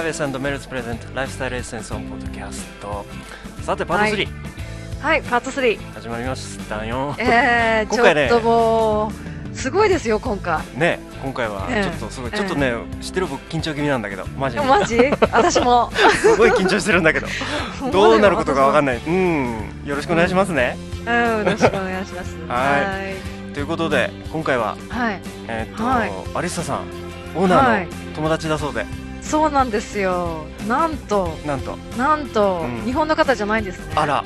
ハーベスメルツプレゼントライフスタイルエッセンスオンポッドキャストさてパート3、はい、パー。ト3。始まりましたよ。えー、ち 今回ねょっともう、すごいですよ、今回。ね今回はええ。ちょっとすごい、ええ。ちょっとね知ってる僕緊張気味なんだけどマジで。マジ？私も。すごい緊張してるんだけど。どうなることかわかんない。うん。よろしくお願いしますね、うん、よろしくお願いします。はい。ということで今回ははい。えーっと、はい。アリッサさんオーナはい。ーの友達だそうで、そうなんですよ。なんと、なんとなんと、うん日本の方じゃないんですね。あら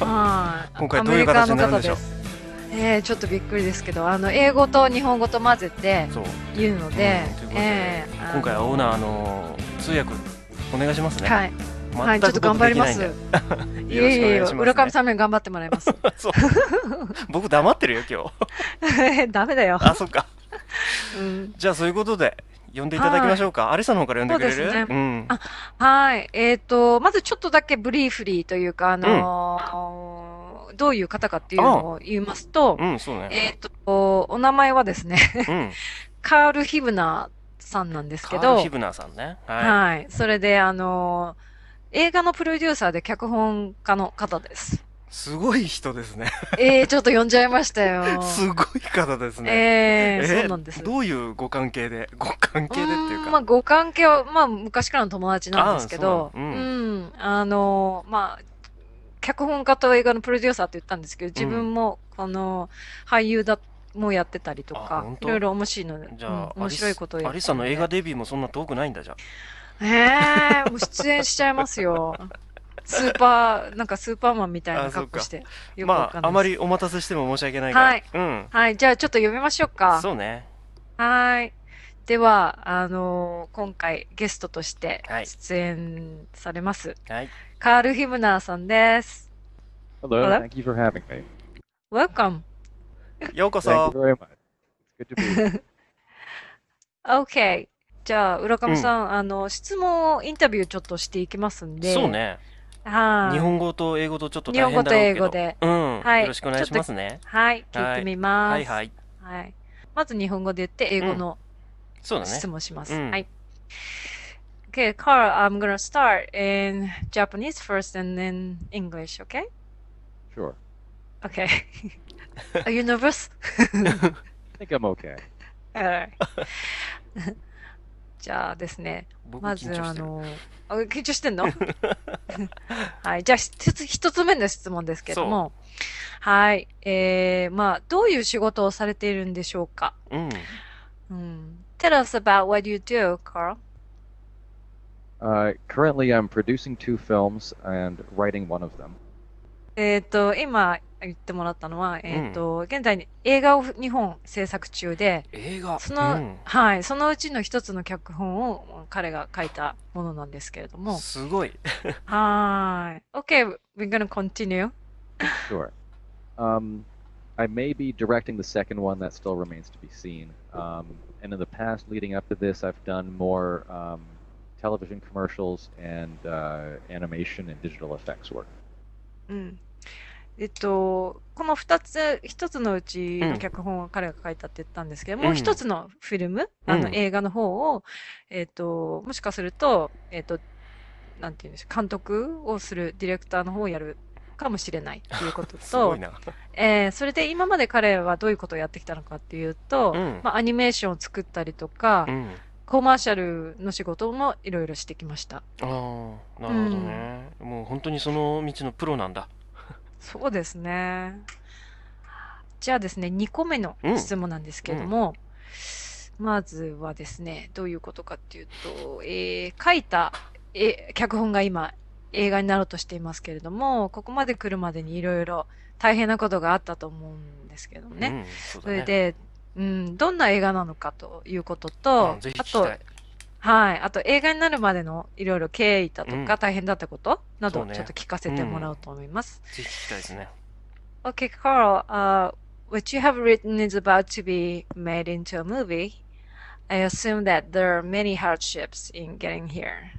はい。今回どういう形になるんでしょう？アメリカの方ですえー、ちょっとびっくりですけど、あの、英語と日本語と混ぜて言うのでううことで、えー今回はオーナーの通訳お願いしますね、はい。全はい、ちょっと頑張ります。いえいえ浦上さんに頑張ってもらいます。僕黙ってるよ今日ダメだよ。あそっかうん。じゃあそういうことで呼んでいただきましょうか、アリサの方から呼んでくれる？そうですね。うん。あはい。えっ、と、まずちょっとだけブリーフリーというか、あのーどういう方かっていうのを言いますと、うんそうね。えっ、と、お名前はですね、うん。カール・ヒブナーさんなんですけどカール・ヒ、ブナーさんね。ははい。それで、あのー映画のプロデューサーで脚本家の方です。いすごい人ですね。えー、ちょっと呼んじゃいましたよ。すごい方ですね。えー、えそうなんです。どういうご関係でご関係でっていうか。ーんまあ、ご関係は、まあ、昔からの友達なんですけど、うなのうん、あの、まあ、脚本家と映画のプロデューサーって言ったんですけど、自分も、この、俳優だ、もやってたりとあかいろいろ面白いので、じゃあ、うん面白いことをやってアリサの映画デビューもそんな遠くないんだじゃええー、もう出演しちゃいますよ。スーパー、なんかスーパーマンみたいな格好して。あよくわかんないですまああまりお待たせしても申し訳ないからはいうんはい、じゃあちょっと読みましょうか。そうねはい。では、あのー今回ゲストとしてはい出演されます、はいカール・ヒムナーさんです。Hello, Hello? thank you for having me. Welcome. ようこ Thank そ you very much. It's good to be here. OK. じゃあ、浦上さん、あの、質問、インタビューちょっとしていきますんで。そう。ねはい。日本語と英語とちょっと日大変本語と英だろうけど語で。うんはいよろしくお願いしますねはい、聞いてみます。はいはいはい。まず日本語で言って、英語のそうだね質問します。うんはい。Okay, Carl, I'm gonna start in Japanese first and then English, okay? Sure. Okay. Are you nervous? I think I'm okay. Alright. じゃあですね、僕まずあの、あ緊張してんのはい。じゃあ、一つ、一つ目の質問ですけども、はい。えー、まあ、どういう仕事をされているんでしょうかうんうん。Tell us about what you do, Carl. Uh, currently, I'm producing two films and writing one of them. えっと、今言ってもらったのは、えっと、現在映画を日本制作中で、映画その、うんはい、そのうちの一つの脚本を彼が書いたものなんですけれども、すごいはーい。Okay, we're gonna continue. Sure. Um, I may be directing the second one. That still remains to be seen. Um, and in the past, leading up to this, I've done more um, television commercials and uh, animation and digital effects work. うん。えっと、この二つ、一つのうちうん。の脚本を彼が書いたって言ったんですけど、うん。もう一つのフィルム、あのうん映画の方を、えっと、もしかすると、えっと、なんていうんでしょう、監督をするディレクターの方をやるかもしれないっていうことと えーそれで今まで彼はどういうことをやってきたのかっていうと、うん。まあ、アニメーションを作ったりとか、うんコマーシャルの仕事もいろいろしてきました。ああなるほどねもう本当にその道のプロなんだそうですね。じゃあですね、2個目の質問なんですけれども、まずはですね、どういうことかっていうと、えー書いた、え脚本が今映画になろうとしていますけれども、ここまで来るまでにいろいろ大変なことがあったと思うんですけどもね。うんそうそれで、うん、どんな映画なのかということと、うんあとはい。あと映画になるまでのいろいろ経緯だとうんか大変だったことなどちょっと聞かせてもらおうと思います。ぜひ聞きたいですね Okay, Carl, uh, what you have written is about to be made into a movie. I assume that there are many hardships in getting here.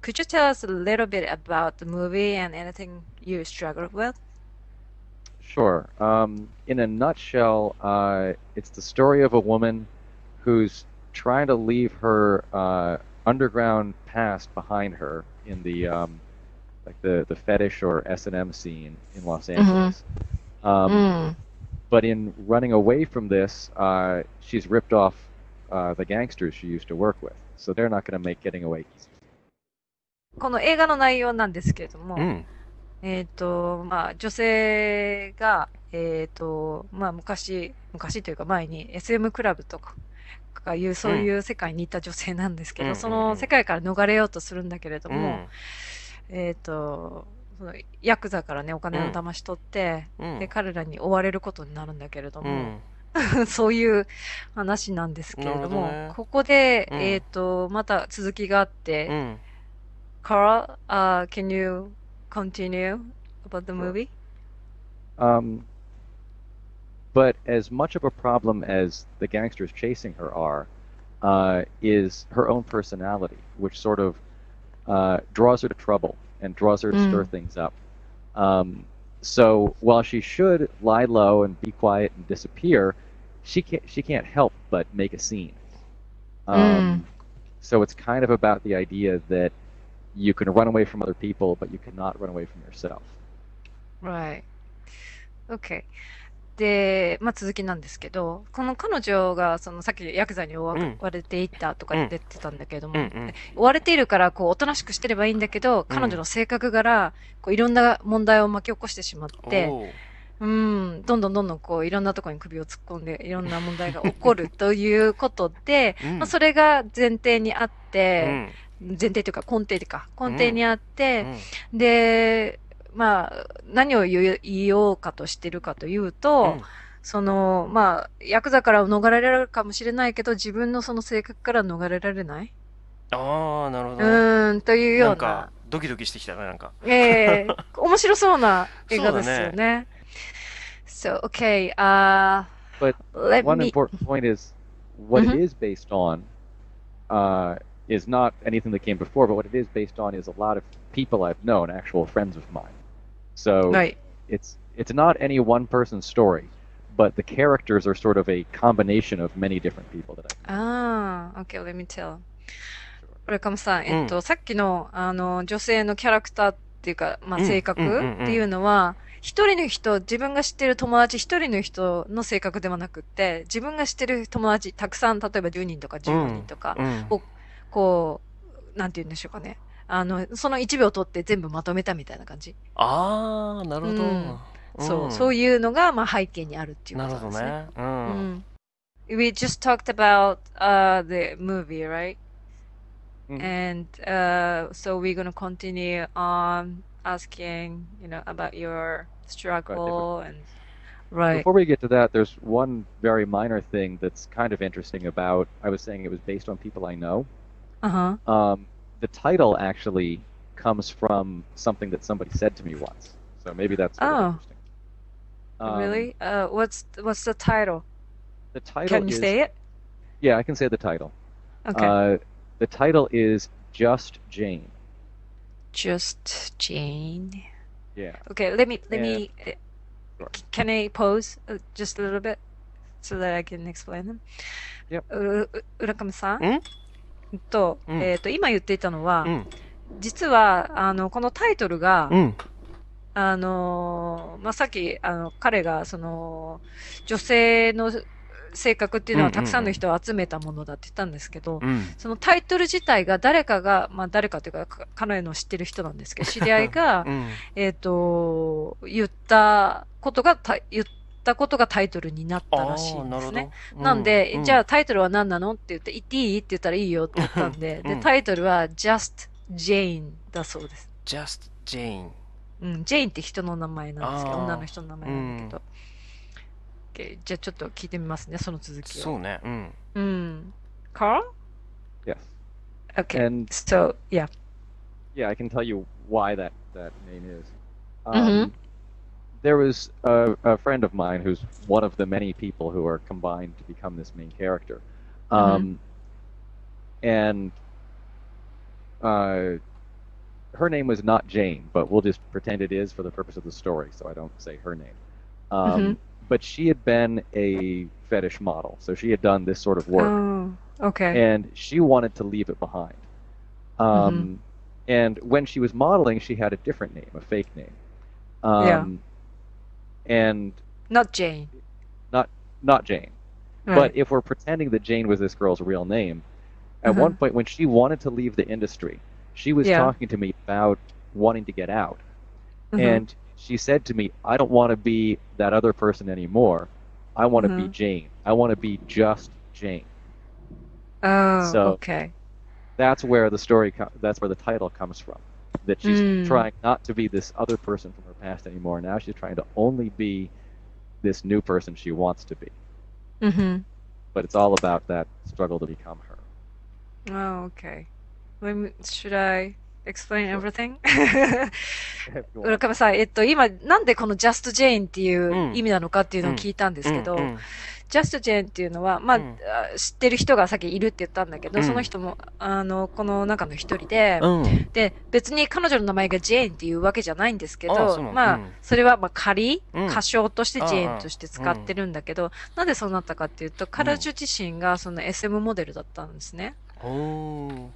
Could you tell us a little bit about the movie and anything you struggled with? Sure. Um, in a nutshell, uh, it's the story of a woman who's trying to leave her uh, underground past behind her in the um, like the the fetish or S and M scene in Los Angeles. Um, うん。 But in running away from this, uh, she's ripped off uh, the gangsters she used to work with, so they're not going to make getting away easy. この映画の内容なんですけれども、うん。 えっ、と、まあ、女性が、えっ、と、まあ、昔、昔というか前に SM クラブとか、がいう、そういう世界に行った女性なんですけど、うんその世界から逃れようとするんだけれども、うん。えっ、と、そのヤクザからね、お金を騙し取って、うんで、彼らに追われることになるんだけれどうも、ん。そういう話なんですけれども、ねここで、うんえっ、と、また続きがあって、うん。Carl, uh, can you continue about the movie? Um, but as much of a problem as the gangsters chasing her are, uh, is her own personality, which sort of uh, draws her to trouble and draws her to stir Mm. things up. Um, so while she should lie low and be quiet and disappear, she can't she can't help but make a scene. Um, So it's kind of about the idea that you can run away from other people, but you cannot run away from yourself. Right. Okay. で、まあ、続きなんですけど、この彼女が、その、さっきヤクザに追われていったとか言ってたんだけども、うんうん。追われているから、こう、おとなしくしてればいいんだけど、彼女の性格柄、こう、いろんな問題を巻き起こしてしまって、うん、どんどんどんどんこう、いろんなところに首を突っ込んで、いろんな問題が起こるということで、うんまあ、それが前提にあっうて、ん前提というか根底か、根底にあって、うんで、まあ、何を言おうかとしてるかというと、うんその、まあ、ヤクザから逃れられるかもしれないけど、自分のその性格から逃れられない？ああ、なるほうどね。ーん、というようななんか、、ドキドキしてきたね、なんか。ええ面白そうな 映画ですよね。So, okay, uh, But let one me, important point is what Mhm. it is based on uh, is not anything that came before, but what it is based on is a lot of people I've known, actual friends of mine. So right. it's it's not any one person's story, but the characters are sort of a combination of many different people that I ああ、okay, let me tell. 浦上さん、んえっと、さっきの、あの、女性のキャラクターっていうか、まあ、うん性格うんうんうんっていうのは、一人の人、自分が知ってる友達一人の人の性格ではなくって、自分が知ってる友達、たくさん、例えば10人とか15人とか、うん。おこう、なんて言うんでしょうかね。あの、その1秒取って全部まとめたみたいな感じ。ああ、なるほど。うんそう、そういいうのが、まあ、背景にあるっていうこなとなんですね。るほどね。う。うんん。We just talked about uh, the movie, right? Mhm. And uh, so we're gonna continue on asking, you know, about your struggle and right. Before we get to that, there's one very minor thing that's kind of interesting about. I was saying it was based on people I know. Uh-huh. Um, the title actually comes from something that somebody said to me once. So maybe that's oh. interesting. Um, really? Uh, what's what's the title? The title. Can you is, say it? Yeah, I can say the title. Okay. Uh, the title is Just Jane. Just Jane. Yeah. Okay. Let me let and, me. Sure. Can I pause uh, just a little bit so that I can explain them? Yep. Uh, Urakami-san. Mm? と、うんえっ、と、今言っていたのは、うん。実は、あの、このタイトルが、うん。あのーまあ、さっき、あの、彼が、その、女性の性格っていうのはうんうんうんたくさんの人を集めたものだって言ったんですけど、うん。そのタイトル自体が誰かが、まあ、誰かというか、か彼の知ってる人なんですけど、知り合いがう、ん。えっと、言ったことがた、言ったことがタイトルになったらしいんですなるほどね。。なんで、うんじゃあ、タイトルは何なの？って言って、言っていい？って言ったらいいよって言ったんで、で、うんタイトルは Just Jane だそうです。Just Jane。うん、ジェインって人の名前なんですけど、女の人の名前なんだけど。OK じゃあちょっと聞いてみますね、その続きを。そうね。うん。うん。Carl? Yes. Okay. And So, yeah. yeah, I can tell you why that that name is. Um, Mhm. There was a, a friend of mine who's one of the many people who are combined to become this main character, um, and uh, her name was not Jane, but we'll just pretend it is for the purpose of the story, so I don't say her name. Um, Mhm. But she had been a fetish model, so she had done this sort of work, Oh, okay. and she wanted to leave it behind. Um, And when she was modeling, she had a different name, a fake name. Um, And Not Jane. not not Jane. Right. But if we're pretending that Jane was this girl's real name, at Uh-huh. one point when she wanted to leave the industry, she was Yeah. talking to me about wanting to get out. Mhm. And she said to me, I don't want to be that other person anymore. I want to be Mhm. Jane. I want to be just Jane. oh, so- okay. That's where the story, co- that's where the title comes from. That she's Mm. trying not to be this other person from past anymore. Now she's trying to only be this new person she wants to be. Mm-hmm. But it's all about that struggle to become her. Oh, okay. Let me, should I explain Sure. everything? Go on. 浦上さん、えっと、今、なんでこの Just Jane っていううん意味なのかっていうのを聞いたんですけど、うんうん Just Jane っていうのは、まあ、うん。あ知ってる人がさっきいるって言ったんだけど、うん。その人も、あの、この中の一人で、うん。で、別に彼女の名前がジェーンっていうわけじゃないんですけど、まあ、うん。それはまあ仮、うん。仮称としてジェーンとして使ってるんだけど、なんでそうなったかっていうと、彼女自身がその SM モデルだったんですね。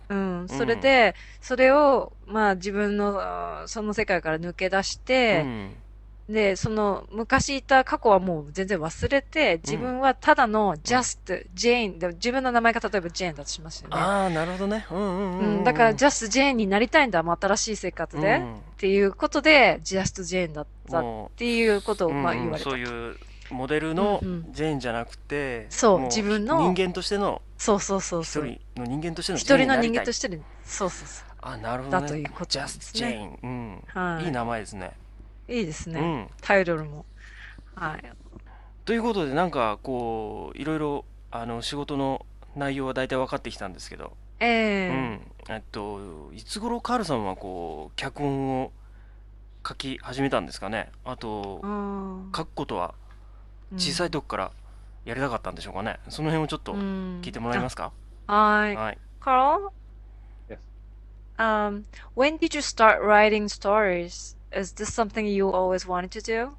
うん。それで、それを、まあ自分の、その世界から抜け出して、うんで、その昔いた過去はもう全然忘れて、自分はただの just Jane、で自分の名前が例えば Jane だとしますよね。ああなるほどねうんうんうんううんん、だから just Jane になりたいんだ、もう新しい生活で。うんっていうことで、just Jane だったっもていうことうをまあうん言われた。そういうモデルのうんうんジェーンじゃなくてそうも自分の人間としてのそうそうそう一そう。人の人間としての一人の人間とししてで、そうそうそあなるほどねだということです Just ね Jane うんう。はい。いい名前ですねいいですね。うんタイトルも。はい。ということでなんかこういろいろあの仕事の内容は大体分かってきたんですけどええうんえっといつ頃カールさんはこう脚本を書き始めたんですかねあとうん書くことは小さい時からやりたかったんでしょうかねその辺をちょっと聞聞いてもらえますか？はい。はい Carl? Yes. Um, when did you start writing stories? Is this something you always wanted to do?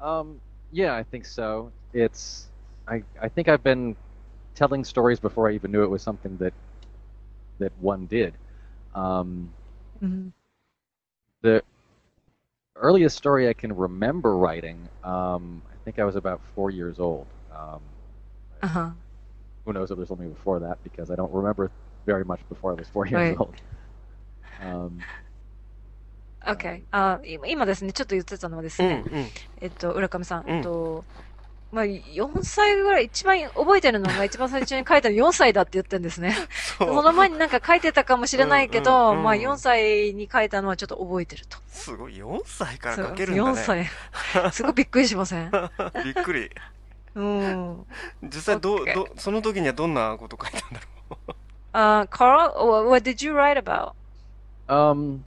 Um, yeah, I think so. It's I I think I've been telling stories before I even knew it was something that that one did. Um, Mm-hmm. the earliest story I can remember writing, um, I think I was about four years old. Um, Uh-huh. who knows if there's something before that because I don't remember very much before I was four years Right. old. Um, Okay. あ、今今ですね、ちょっと言ってたのはですね、うんうんえっと、浦上さん、うんえっと、まあ、4歳ぐらい、一番覚えてるのが一番最初に書いたの4歳だって言ってるんですね。そそうの前になんか書いてたかもしれないけど、うんうんうんまあ4歳に書いたのはちょっと覚えてると。すごい4歳から書けるんだね4歳。すごいびっくりしません？びっくりうん。実際どう OK どその時にはどんなこと書いたんだろう？Uh, Carl, wha- what did you write about? Um,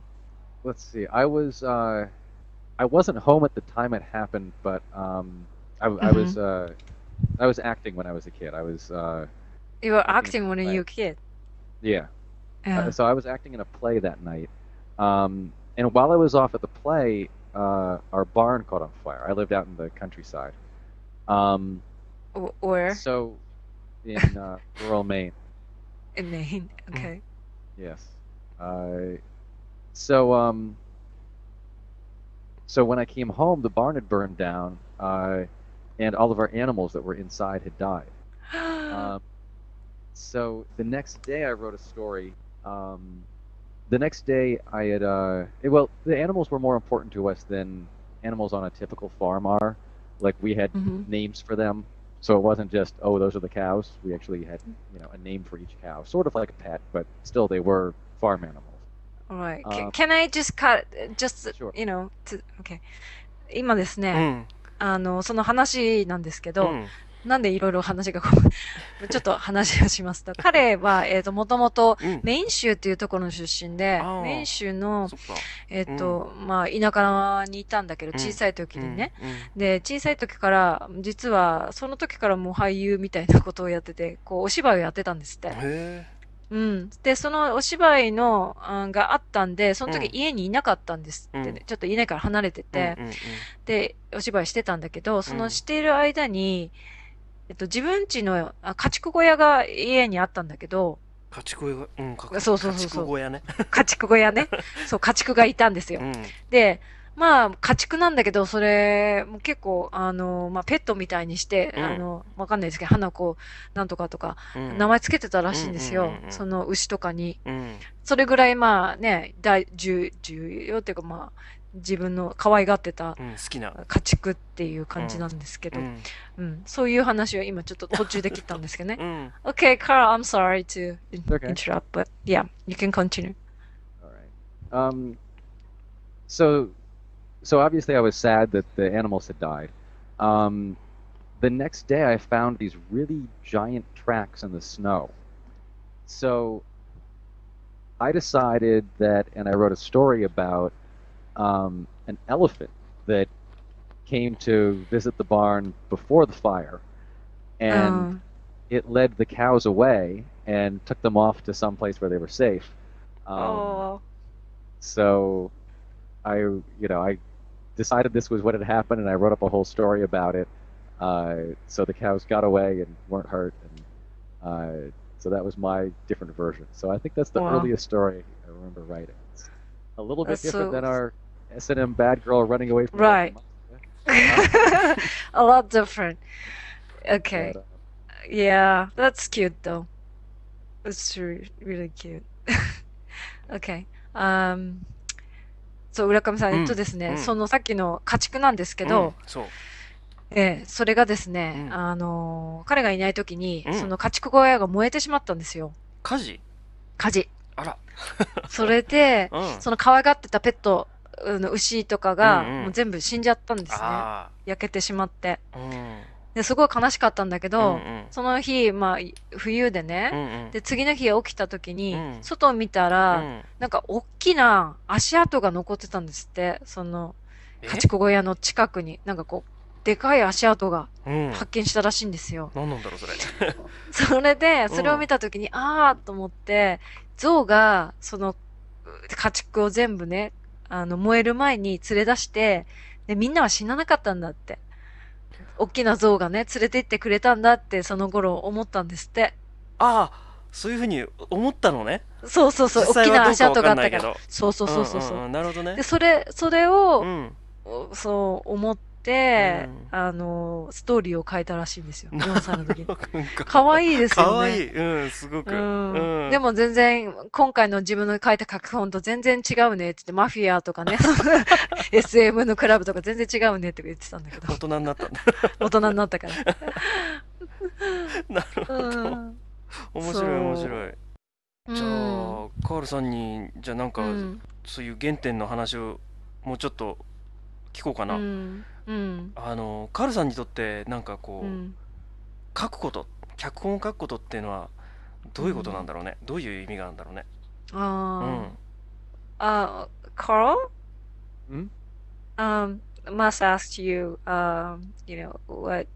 let's see. I was uh, I wasn't home at the time it happened, but um, I, I was uh, I was acting when I was a kid. I was uh, You were acting when you were a kid. yeah. Yeah. Uh, so I was acting in a play that night, um, and while I was off at the play, uh, our barn caught on fire. I lived out in the countryside. Um, Or- Or so in uh, rural Maine. in Maine. Okay. Yes. Uh, so um, so when I came home, the barn had burned down, uh, and all of our animals that were inside had died. Um, so the next day, I wrote a story. Um, the next day, I had uh, well, the animals were more important to us than animals on a typical farm are. Like we had Mhm. names for them, so it wasn't just oh those are the cows. We actually had you know a name for each cow, sort of like a pet, but still they were farm animals. Alright. Ca- Um, Can I just cut, just, Sure. you know, to, okay. 今ですうね、ん。あの、その話なんですけど、うん。なんでいろいろ話が ちょっと話をしますと、彼は、えっ、と、もともと、うん。メイン州っていうところの出身であー、メイン州の、そっか。えっ、と、まあ、田舎にいたんだけど、うん。小さい時にね。うん。うん。で、小さい時から、実は、その時からもう俳優みたいなことをやってて、こう、お芝居をやってたんですって。へうん。で、そのお芝居の、あがあったんで、その時うん家にいなかったんですってね、うんちょっと家から離れてて、えうんうんうんで、お芝居してたんだけど、そうんのしている間に、えっと、自分家のあ家畜小屋が家にあったんだけど、家畜小屋、うん、かそうそうそうそう家畜小屋ね。家畜小屋ね。そう、家畜がいたんですよう。ん。で、まあ、家畜なんだけど、それ、もう結構、あの、まあ、ペットみたいにして、うんあの、わかんないですけど、花子なんとかとか、うん名前つけてたらしいんですようんうんうんう。んその牛とかに。うん。それぐらい、まあね、大、重、重要っていうか、まあ、自分の可愛がってたうん、好きな。家畜っていう感じなんですけど、うん。うん、そういう話を今ちょっと途中で切ったんですけどね。うん。Okay, Carl, I'm sorry to interrupt, but yeah, you can continue. All right. Um, so, so obviously, I was sad that the animals had died. Um, the next day, I found these really giant tracks in the snow. So, I decided that, and I wrote a story about um, an elephant that came to visit the barn before the fire, and Um, it led the cows away and took them off to some place where they were safe. Um, oh, so I, you know, I decided this was what had happened, and I wrote up a whole story about it. Uh, so the cows got away and weren't hurt, and uh, so that was my different version. So I think that's the Wow. earliest story I remember writing. It's a little bit That's different so- than our S and M bad girl running away from the Right. a lot different. Okay, But, uh, yeah, that's cute though. It's re- really cute. Okay. Um, そう、浦上さん、うんえっとですね、うんそのさっきの家畜なんですけうんど、そう。ええ、それがですね、うんあのー彼がいない時に、うんその家畜小屋が燃えてしまったんですよ。火事？火事。あら。それで、うん。その可愛がってたペット、牛とかが、もう全部死んじゃったんですね。あ焼けてしまって。あ。うん。で、すごい悲しかったんだけど、うんうんその日、まあ、冬でうね、んうん。で、次の日起きた時に、うん外を見たら、うんなんか大きな足跡が残ってたんですって、その、え？家畜小屋の近くに、なんかこう、でかい足跡がうん。発見したらしいんですよ。何なんだろう、それ。それで、それを見た時に、あーと思って、象が、その、家畜を全部ね、あの、燃える前に連れ出して、で、みんなは死ななかったんだって。大きな象がね、連れて行ってくれたんだって、その頃思ったんですって。ああ、そういうふうに思ったのね。そうそうそう、大きな足跡があったから。そうそうそうそうそう。んんんなるほどねで、。それ、それをう、ん。そう思って、うんあの、ストーリーを書いたらしいんですよ。4歳の時に。か可愛いですよね。かわいい。うん、すごく。うんうんでも全然、今回の自分の書いた書き本と全然違うねって言って、マフィアとかね、SM のクラブとか全然違うねって言ってたんだけど大、人になったんだ。大人になったから。なるほうど。ん。面白い、面白い。じゃうんあ、カールさんに、じゃあなんか、うん。そういう原点の話をもうちょっと聞こうかな。うん。うん。あの、カールさんにとって、なんかこう、うん。書くこと、脚本を書くことっていうのは、どういうことなんだろうね。どういう意味があるんだろうね。うあん。あ。あ、Carl? Hmm? Um, must ask you, um, you know, what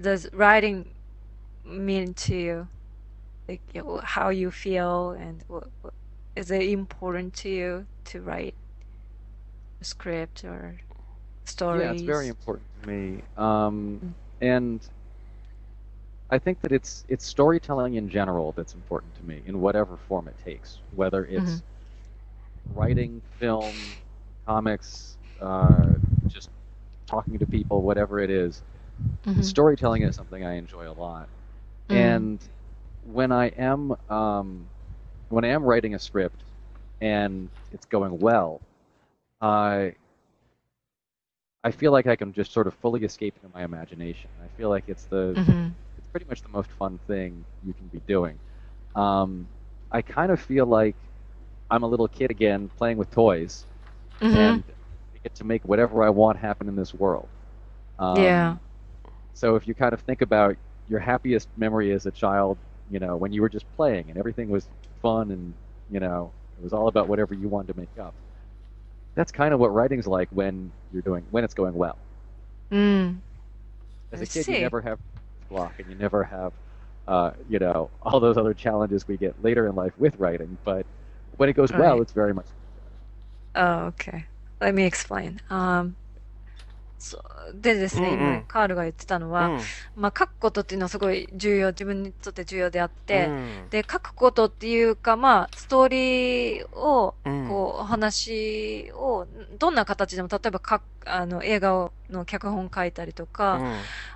does writing mean to you? Like, you know, how you feel and what, what is it important to you to write a script or stories? Yeah, it's very important to me. Um, and I think that it's it's storytelling in general that's important to me in whatever form it takes, whether it's writing, film, comics, uh, just talking to people, whatever it is. Mhm. Storytelling is something I enjoy a lot. Mm. And when I am um, when I am writing a script and it's going well, I I feel like I can just sort of fully escape into my imagination. I feel like it's the Mhm. it's pretty much the most fun thing you can be doing. Um, I kind of feel like I'm a little kid again playing with toys, Mhm. and I get to make whatever I want happen in this world. Um, Yeah. So if you kind of think about your happiest memory as a child, you know, when you were just playing and everything was fun and you know it was all about whatever you wanted to make up. That's kind of what writing's like when you're doing when it's going well. Mm. As I a kid, see. you never have block and you never have, uh, you know, all those other challenges we get later in life with writing. But when it goes well, Right. it's very much. Oh, okay. Let me explain. Um, そうでですね、うんうん。今、カールが言ってたのは、うん。まあ、書くことっていうのはすごい重要、自分にとって重要であって、うん。で、書くことっていうか、まあ、ストーリーを、うん。こう、お話を、どんな形でも、例えば、か、あの、映画の脚本書いたりとか、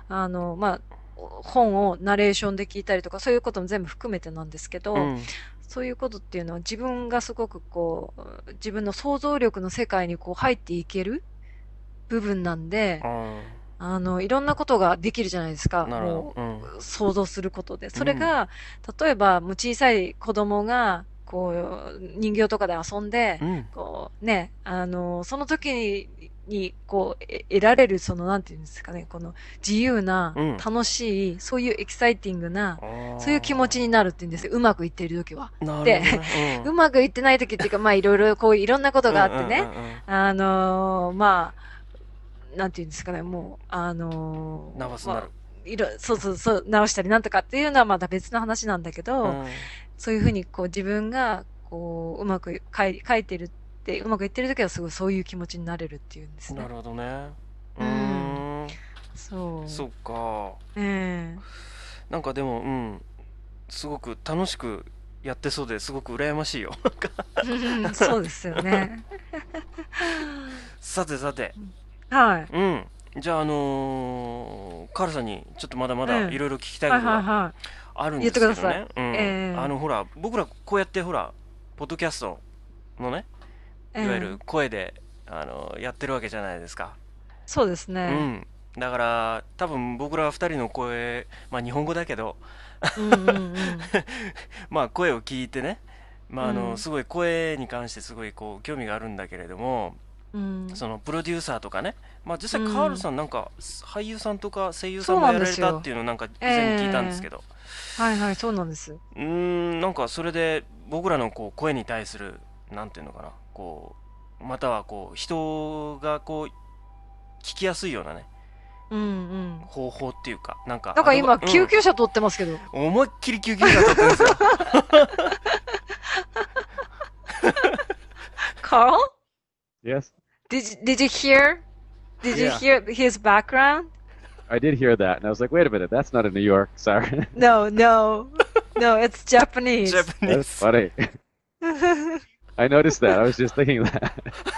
うん。あの、まあ、本をナレーションで聞いたりとか、そういうことも全部含めてなんですけど、うん。そういうことっていうのは自分がすごくこう、自分の想像力の世界にこう入っていける部分なんで、あの、いろんなことができるじゃないですか。なるほど。うんもう想像することで。それが、例えば、もう小さい子供が、こう、人形とかで遊んで、うんこう、ね、あの、その時に、にこう、え得られる、その、なんていうんですかね、この、自由なうん、楽しい、そういうエキサイティングな、そういう気持ちになるって言うんですよ。うまくいっている時は。でねうまくいってない時っていうか、まあいろいろ、こういろんなことがあってね、うんうんうんうんあのーまあ、なんていうんですかね、もう、あのーナーバスになる。まあいろ、そうそうそう、直したりなんとかっていうのはまた別の話なんだけど、うん。そういうふうにこう自分が、こう、うまく書い書いてるって、うまくいってる時はすごいそういう気持ちになれるっていうんですね。な。るほどね。ううん。そう。そっか。ええ。なんかでもうん。すごく楽しくやってそうですごく羨ましいよ。うんそうですよね。さてさてはい。うん。じゃああのーカールさんにちょっとまだまだうん。いろいろ聞きたいはいことがあるんですけど言ってくだねうん。ええ。あのほら僕らこうやってほらポッドキャストのねい。いわゆるええ声であのやってるわけじゃないですか。そうですうね。ん。だから多分僕ら二人の声まあ日本語だけどうんうんうん。まあ声を聞いてね。まああのうん。すごい声に関してすごいこう興味があるんだけれどもうん。そのプロデューサーとかねまあ実際うんカールさんなんか俳優さんとか声優さんもやられなんですよたっていうのをなんか以前に聞いたんですけどはいはい、そうなんです。うーんなんかそれで僕らのこう声に対するなんていうのかなこうまたはこう人がこう聞きやすいようなねうんうん。方法っていうかなんかなんか今、救急車通ってますけど。うん思いっきり救急車撮ってるんですよ Carl? Yes, Did you, did you hear? Did you Yeah. hear his background? I did hear that, and I was like, wait a minute, that's not in New York. Sorry. No, no. No, it's Japanese. that's Japanese funny. I noticed that. I was just thinking that.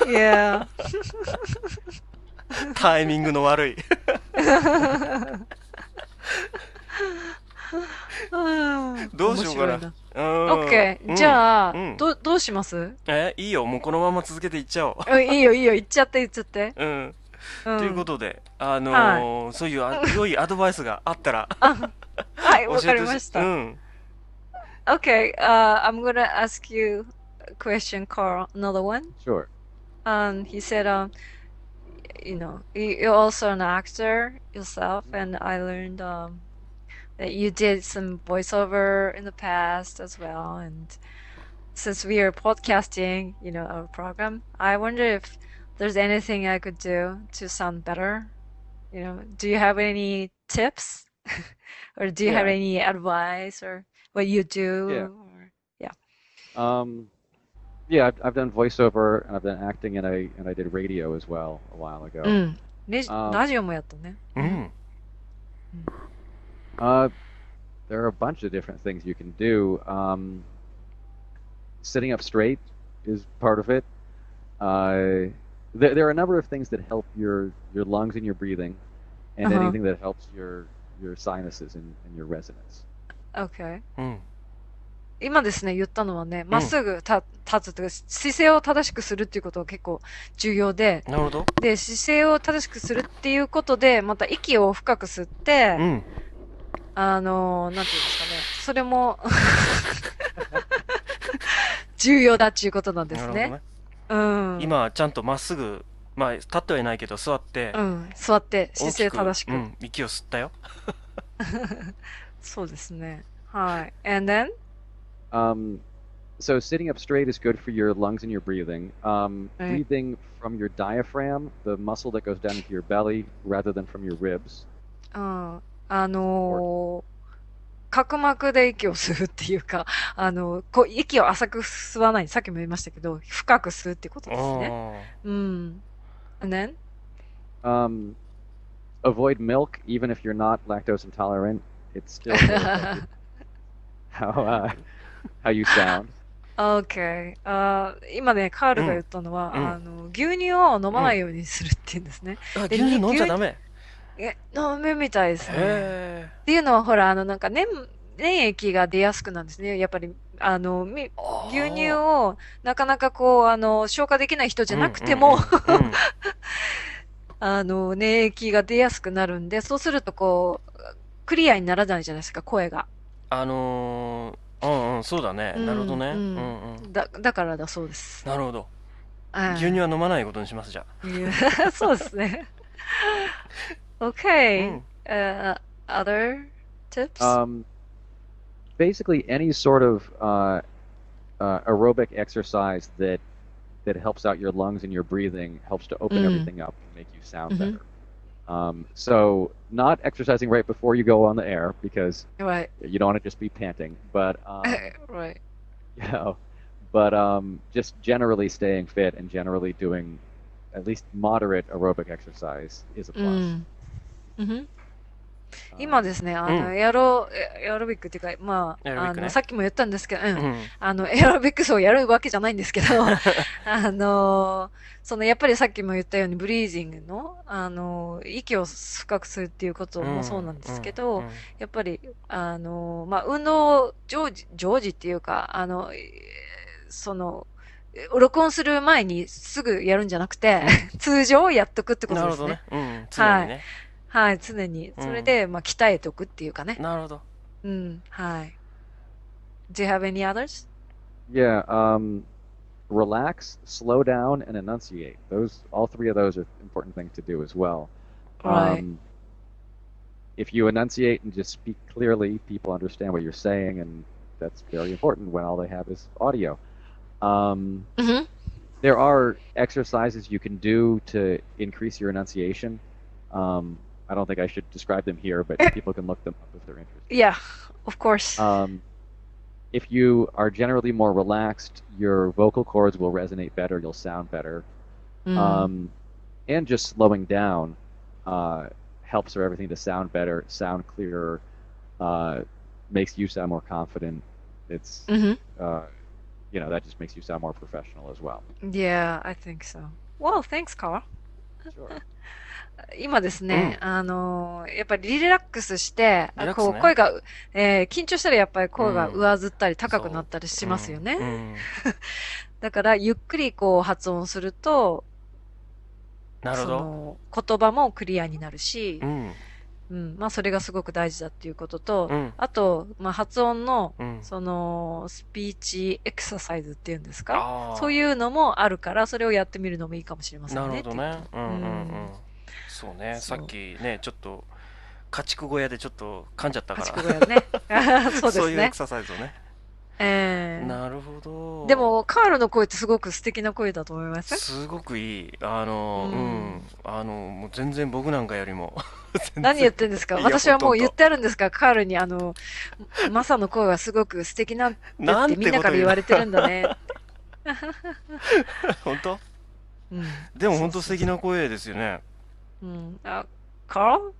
yeah. タイミングの悪いどうしようかな面白いな。 オッケーじゃあ、うん、ど,どうします？えいいよ。もうこのまま続けていっちゃおう、うん、いいよいいよ。いっちゃっていっちゃって。うん、ということであのはい、そういうあ良いアドバイスがあったら。はい 分かりました。オッケー I'm gonna ask you question Carl. Another one? And he said、you also an actor yourself and I learned、that you did some voiceover in the past as well. And since we are podcasting, you know, our program, I wonder if there's anything I could do to sound better. You know, do you have any tips? or do you yeah. have any advice or what you do? Yeah. Or, yeah. Um, yeah, I've, I've done voiceover and I've done acting and I and I did radio as well a while ago. Mm. Um, radio, um, 라디오 Uh, there are a bunch of different things you can do. Um, sitting up straight is part of it. Uh, there, there are a number of things that help your, your lungs and your breathing, and Uh-huh. anything that helps your your sinuses and, and your resonance. OK。うん。今ですね、言ったのはね、まっすぐ立立つというか、姿勢を正しくするっていうことが結構重要で、なるほど。で、姿勢を正しくするっていうことで、また息を深く吸って、うん。あのー、なんていうんですかね、それも、重要だっていうことなんですね。ね。うん。今、ちゃんとまっすぐ、まあ、立ってはいないけど、座って、うん、座って、姿勢正しく。うん、息を吸ったよ。そうですね。はい。And then? Um, so sitting up straight is good for your lungs and your breathing. Um, Right. breathing from your diaphragm, the muscle that goes down into your belly, rather than from your ribs. うん。あのー角膜で息を吸うっていうか、あの、こう、息を浅く吸わない。さっきも言いましたけど、深く吸うってことですね。あうん。And then? um, avoid milk, even if you're not lactose intolerant. It's still how uh, how you sound. Okay. あー今ね、カールが言ったのは、うんあの、牛乳を飲まないようにするって言うんですね。牛乳飲んじゃダメえ、飲むみたいですね。へっていうのは、ほら、あの、なんか、粘、粘液が出やすくなんですね。やっぱり、あの、みえ牛乳をなかなかこう、あの、消化できない人じゃなくても、うんうんうん あの、粘液が出やすくなるんで、そうするとこう、クリアにならないじゃないですか、声が。あのー、うんうんそうだねうんなるほどねううんんうんだ、だからだそうです。なるほどはい牛乳は飲まないことにしますじゃいやそうですね。Okay. Mm. Uh, other tips? Um, basically, any sort of uh, uh, aerobic exercise that that helps out your lungs and your breathing helps to open mm. everything up and make you sound mm-hmm. better. Um, so, not exercising right before you go on the air because right. you don't want to just be panting, but um, right, you know, but um, just generally staying fit and generally doing at least moderate aerobic exercise is a plus. Mm. うん。ふん Um, 今ですね、あうの、エアロ、エアロビックっていうか、まあ、エアロビックね。あの、さっきも言ったんですけど、うん。うん。あの、エアロビックスをやるわけじゃないんですけど、あの、その、やっぱりさっきも言ったように、ブリージングの、あの、息を深くするっていうこともそうなんですけど、うん。うん。やっぱり、あの、まあ、運動、常時、常時っていうか、あの、えーその、え録音する前にすぐやるんじゃなくて、通常やっとくってことですね。なるほどね。うん。常にねはい、常に。うんそれで、まあ、鍛えておくっていうかね。なるほどうん、はい。Do you have any others? Yeah, um, relax, slow down, and enunciate. Those, all three of those are important things to do as well. Right. Um, if you enunciate and just speak clearly, people understand what you're saying, and that's very important when all they have is audio. Um, Mhm. there are exercises you can do to increase your enunciation. Um, I don't think I should describe them here, but people can look them up if they're interested. Yeah, of course. Um, if you are generally more relaxed, your vocal cords will resonate better. You'll sound better. うん Um, and just slowing down uh, helps for everything to sound better, sound clearer, uh, makes you sound more confident. It's, Mhm. uh, you know, that just makes you sound more professional as well. Yeah, I think so. Well, thanks, Carl. Sure. 今ですね、あのーやっぱりリラックスして、ね。こう声が、えー緊張したらやっぱり声がうん。上ずったり高くなったりしますよね。う。んうん。だから、ゆっくりこう発音すると、そなるほど。の言葉もクリアになるしう、ん。うん、まあそれがすごく大事だっていうことと、うん。あと、まあ発音の、うん。その、スピーチエクササイズっていうんですか？そういうのもあるから、それをやってみるのもいいかもしれませんね。なるほどね。うんうんうん。うんそうね。さっきねちょっと家畜小屋でちょっと噛んじゃったか家畜ら小屋ね。そうですね。そういうエク。ササイズをね。ええ。なるほど。でも、カールの声ってすごく素敵な声だと思います。すごくいい。あのううん。んあのもう全然僕なんかよりも。何言ってんですか？私はもう言ってあるんですか？カールに、あの、マサの声はすごく素敵なんだってみんなから言われてるんだね。本当？うん。でも本当素敵な声ですよね うん。あ、Carl?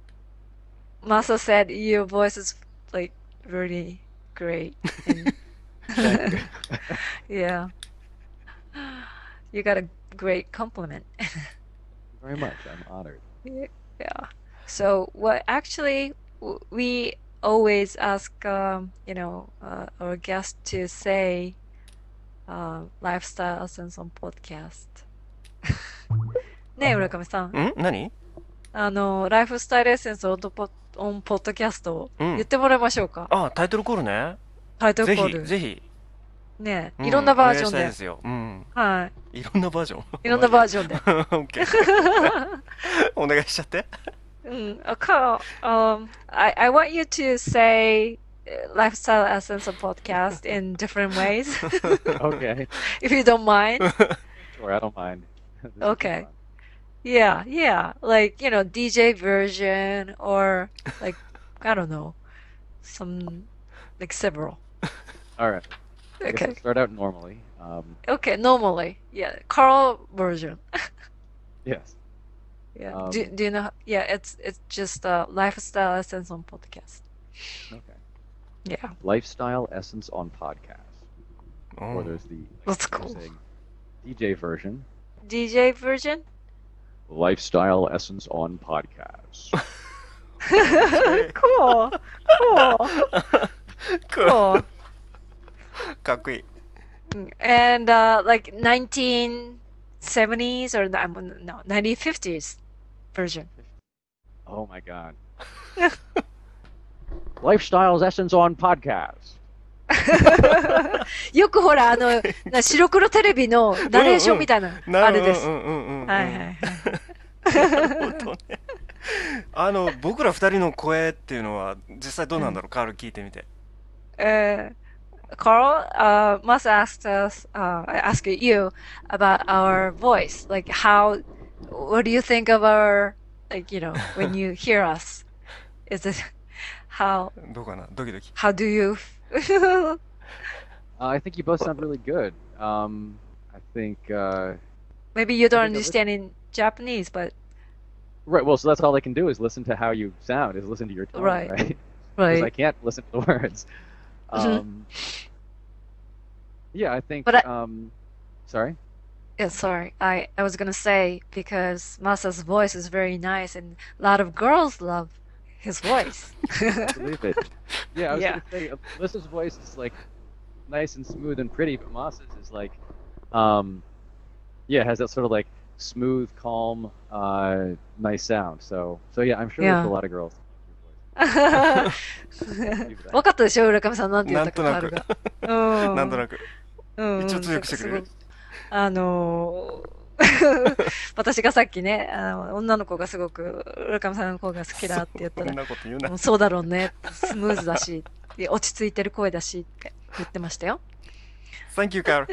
Masa said your voice is like really great. And Thank you. yeah. You got a great compliment. Very much. I'm honored. Yeah. So what actually w- we always ask, um, you know, uh, our guests to say, uh, lifestyle sense on podcast. ねえ、浦上さん。ん何 あの、ライフスタイルエッセンスオンポオンポッドキャストをうん言ってもらいましょうか。あタイトルコールねタイトぜルコール。ひぜひねえ、うんいろんなバージョンでお願いしたいで。すようんはいろんなバージョンい。いろんなバージョンで。オッケーお願いしちゃってうん。あ、か、um, I, I want you to say uh, lifestyle essence of podcast in different ways, okay. if you don't mind. Sure, I don't mind. Okay. Fun. Yeah, yeah. Like, you know, DJ version or like, I don't know, some, like several. All right. Okay. Start out normally. Um, Okay, normally. Yeah, Carl version. yes. Yeah. Um, do, do you know? Yeah, it's it's just a lifestyle essence on podcast. Okay. Yeah, Lifestyle Essence on Podcast. う Or there's the that's cool. a DJ version. DJ version? Lifestyle Essence on Podcast. cool. Cool. Cool. かっこいい And uh, like 1970s or no, no 1950s version. oh my god. Lifestyle's Essence on Podcast. よくほら、あの、な白黒テレビのナレーションみたいな、なあれです。うんうんうんうんはいはいはい。 なるほどねあの僕ら二人の声っていうのは実際どうなんだろう、カール聞いてみて Uh, Carl uh, must ask us, uh, ask you about our voice. Like, how, what do you think of our, like, you know, when you hear us? Is it, how, どうかなドキドキ how do you, Uh, I think you both sound really good. Um, I think, uh, maybe you don't understand in Japanese, but, right, well, so that's all they can do is listen to how you sound, is listen to your tone, Right. right? Because I can't listen to the words. Mhm. Um, yeah, I think, But I- um, sorry? Yeah, sorry. I, I was gonna say, because Masa's voice is very nice and a lot of girls love his voice. believe it. Yeah, I was Yeah. gonna say uh, Alyssa's voice is like nice and smooth and pretty, but Moss's is like, um, yeah, has that sort of like smooth, calm, uh, nice sound. So, so yeah, I'm sure Yeah. there's a lot of girls. 分かったでしょ浦上さん。なんて言ったか、なんとなく。一応通訳してくれる。あのー 私がさっきね、あの女の子がすごく浦上さんの声が好きだって言ったら、そうな。もうそうだろうね、スムーズだし、で落ち着いてる声だしって言ってましたよ。Thank you カ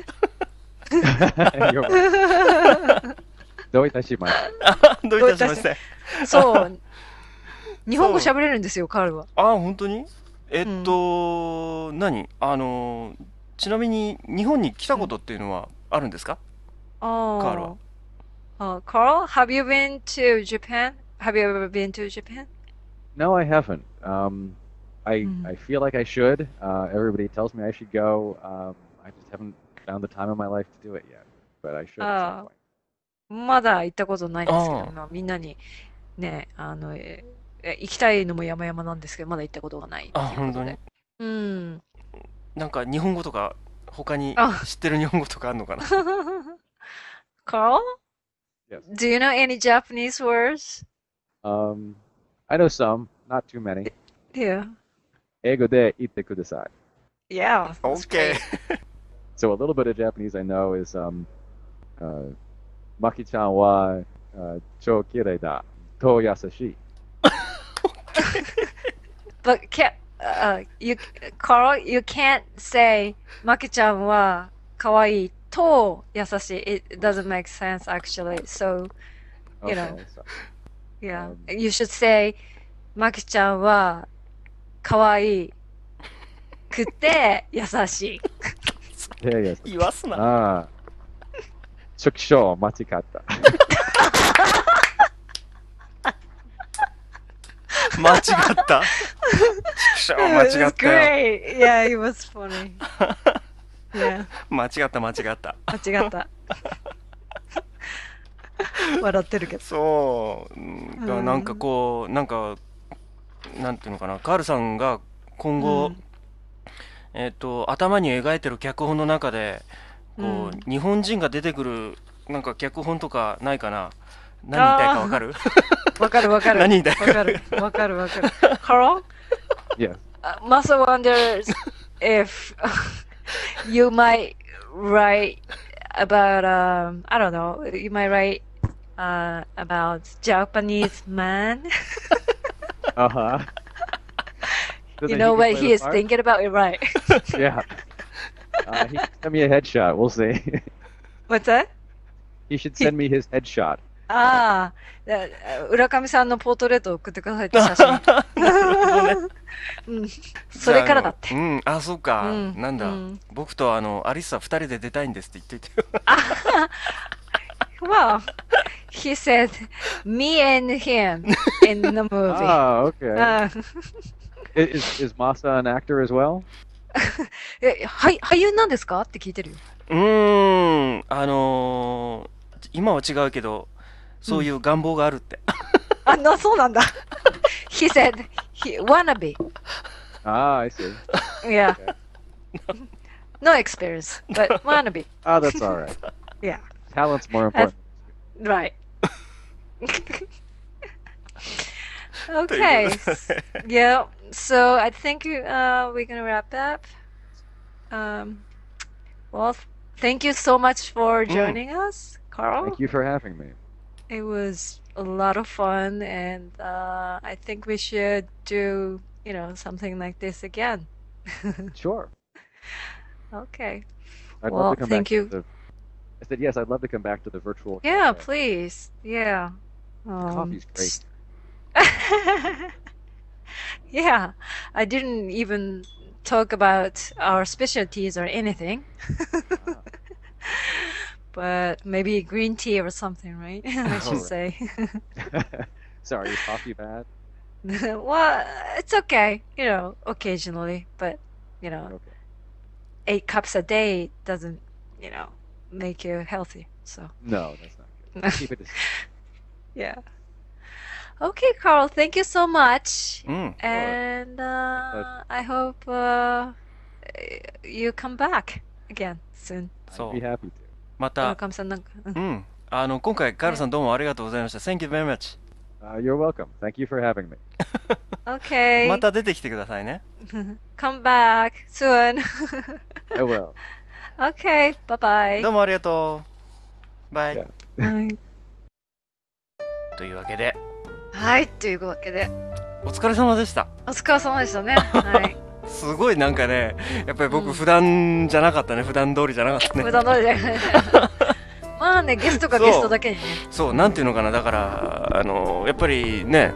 どういたしまして。どういたしましてそう。日本語喋れるんですよ、カールは。あ本当にえっと、何あのちなみに日本に来たことっていうのはあるんですか、あカールは。あ、Carl, have you been to Japan? Have you ever been to Japan? No, I haven't. Um, I Mm. I feel like I should. Uh, everybody tells me I should go. Um, I just haven't found the time in my life to do it yet. But I should at some Ah. point. まだ行ったことないんですけああど、まあ、みんなにね、あの、ええ行きたいのも山々なんですけど、まだ行ったことがないっていうあ本当にうん。なんか日本語とか他にあ知ってる日本語とかあるのかな Carl? Yes. Do you know any Japanese words? Um, I know some, not too many. Yeah. 英語で言ってください。Yeah. that's OK great. So a little bit of Japanese I know is um, uh, Maki-chan wa uh, 超綺麗だ。と優しい。But can uh, you, Carl, you can't say マキちゃんは可愛いと優しい。It doesn't make sense actually. So, You know. Yeah, Um, you should say マキちゃんは可愛いくて優しい。言わすなああ。初期症 間違った。間違った？ちくしょう間違ったよ great. Yeah, it was funny. Yeah, 間違った間違った間違った。笑ってるけど。そううんうんなんかこうなんかなんていうのかなカールさんが今後、うんえっ、と頭に描いてる脚本の中でこう、うん日本人が出てくるなんか脚本とかないかな何言いたいかわかるわかるわかる。何言いたいわかるわかるわかる。Carl? Yes. Uh, Masa wonders if you might write about um I don't know you might write uh about Japanese man Uh-huh. you know what he is thinking about it right Yeah. Uh, he should send me a headshot. We'll see. what's that he should send me his headshot. ああだ浦上さんのポートレートを送ってくださいって写真うんそれからだってじゃああのうんあそうか、うんなんだ、うん僕とあのアリッサ二人で出たいんですって言っていてよ well he said me and him in the movie. Ah, okay. Uh, I- is is Masa an actor as well? え、はい、俳優なんですかって聞いてるよ。うーんあのー今は違うけどそういう願望があるって、あ、な、そうなんだ。he said, he wanna be. Ah, I see. Yeah. no experience, but wanna be. Ah, that's all right. Yeah. Talent's more important. Right. という okay. ことで Yeah. So I think uh, we're gonna wrap up. Um, well, thank you so much for joining us, Carl. Thank you for having me. It was a lot of fun, and uh, I think we should do, you know, something like this again. Sure. okay. I'd Well, love to come thank back you. to the. I said yes. I'd love to come back to the virtual. Yeah, cafe. please. Yeah. Um, Coffee's great. yeah, I didn't even talk about our specialties or anything, but maybe green tea or something, right? I should Alright. say. Sorry, is coffee bad? well, it's okay, you know, occasionally, but you know, Okay. eight cups a day doesn't, you know, make you healthy. So, No, that's not good. Keep it. As, yeah. Okay, Carl, thank you so much. Mm, and uh, I hope uh, you come back again soon. I'd be happy to. そう。また、うん、あの今回、カールさんどうもありがとうございました。Thank oh, mm. you very much. Uh, you're welcome. Thank you for having me. okay. また出てきてくださいね。come back soon. I will. Okay, bye bye. どうもありがとう。バイ。Yeah. というわけで。はい、というわけで、お疲れ様でした。お疲れ様でしたね。はい。すごいなんかねやっぱりうん。僕普段じゃなかったね。普段通りじゃなかったね。無駄通りじゃない。まあね、ゲストがゲストだけにね。そう。なんていうのかな。だからあのやっぱりね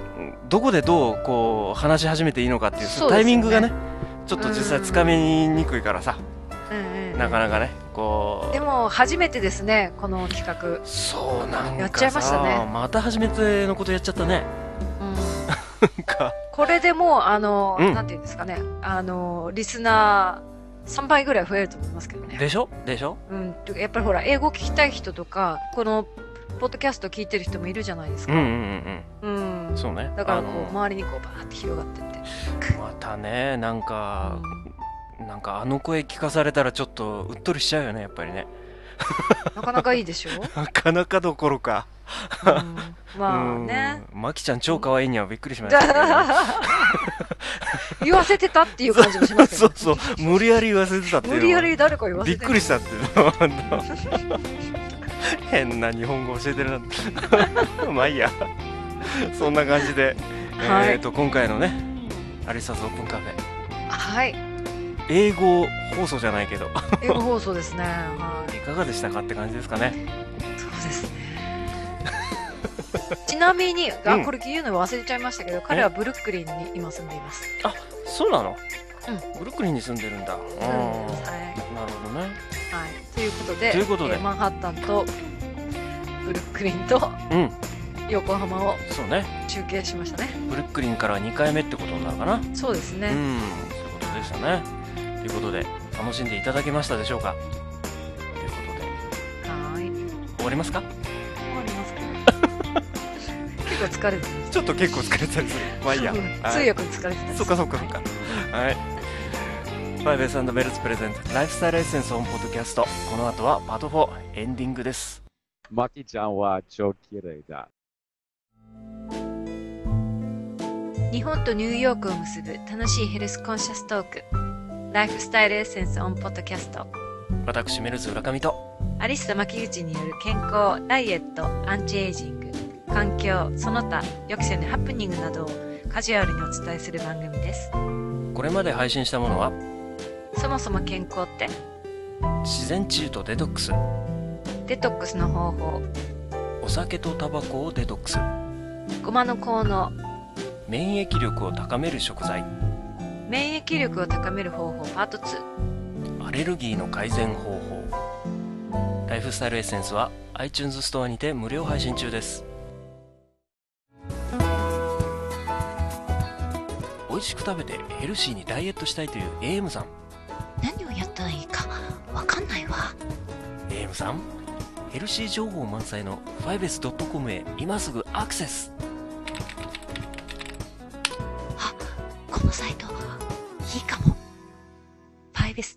どこでどうこう話し始めていいのかっていうそうですよね。タイミングがねちょっと実際つかみにくいからさ、なかなかねこう。でも、初めてですね、この企画。そうなんやっちゃいましたね。また初めてのことやっちゃったね。うん。これでもう、あの、うん。なんていうんですかね、あの、リスナー3倍ぐらい増えると思いますけどね。でしょ？でしょ？うん、やっぱりほら、英語聞きたい人とか、この、ポッドキャスト聞いてる人もいるじゃないですか。うんうんうんうん。うん。そうね。だからこあのう、周りにこう、バーって広がってって。またねなんか、なんかあの声聞かされたらちょっとうっとりしちゃうよねやっぱりね。なかなかいいでしょ、なかなかどころか。うん、まあね。うん。マキちゃん超可愛いにはびっくりしました。ね言わせてたっていう感じもしますけそどうそう。無理やり言わせてたっていうの。無理やり誰か言わせびってくりしたっていう変な日本語教えてるなまあいいや。そんな感じで、はい。えー、と今回のねアリサズオープンカフェ。はい。英語放送じゃないけど英語放送ですね。はいかがでしたかって感じですかねい。そうですね。ちなみに、あ、うんこれ言うの忘れちゃいましたけど、彼はブルックリンに今住んでいます。そうなの、うブルックリンに住んでるんだうんなるはい。ほどねはい。ということで、ということでえーマンハッタンとブルックリンとうん横浜をそうね中継しましたね。ブルックリンから2回目ってことになるかなそうですね。うんそういうことでしたねということで楽しんでいただけましたでしょうか？ということではい。終わりますか？終わりますか 結構疲れてる。ちょっと結構疲れたりするまあいいや通訳に疲れてたりそっかそっかそっか。はい。ファイブエスベルツプレゼントライフスタイルエッセンスオンポッドキャスト。この後はパート4エンディングです。マキちゃんは超きれいだ。 日本とニューヨークを結ぶ楽しい health conscious talk。 Lifestyle Essence on Podcast。私メルズ浦上と。アリスと牧口による健康、ダイエット、アンチエイジング、環境、その他、予期せぬハプニングなどをカジュアルにお伝えする番組です。これまで配信したものは？そもそも健康って？自然治癒とデトックス、デトックスの方法、お酒とタバコをデトックス、ごまの効能、免疫力を高める食材、免疫力を高める方法パート2、アレルギーの改善方法。ライフスタイルエッセンスは iTunes ストアにて無料配信中です。美味しく食べてヘルシーにダイエットしたいという AM さん。何をやったらいいかわかんないわ。AM さんヘルシー情報満載の 5s.com へ今すぐアクセス。あこのサイト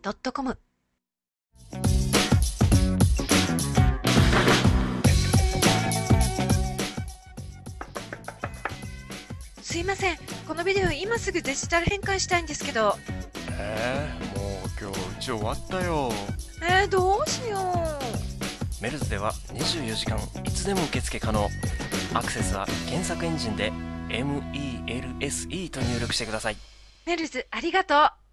5s.com すいません。このビデオ今すぐデジタル変換したいんですけど。えー、もう今日うち終わったよえー、どうしよメルズでは24時間いつでも受付可能アクセスは検索エンジンで MELSE と入力してくださいう。メルズ、ありがとう。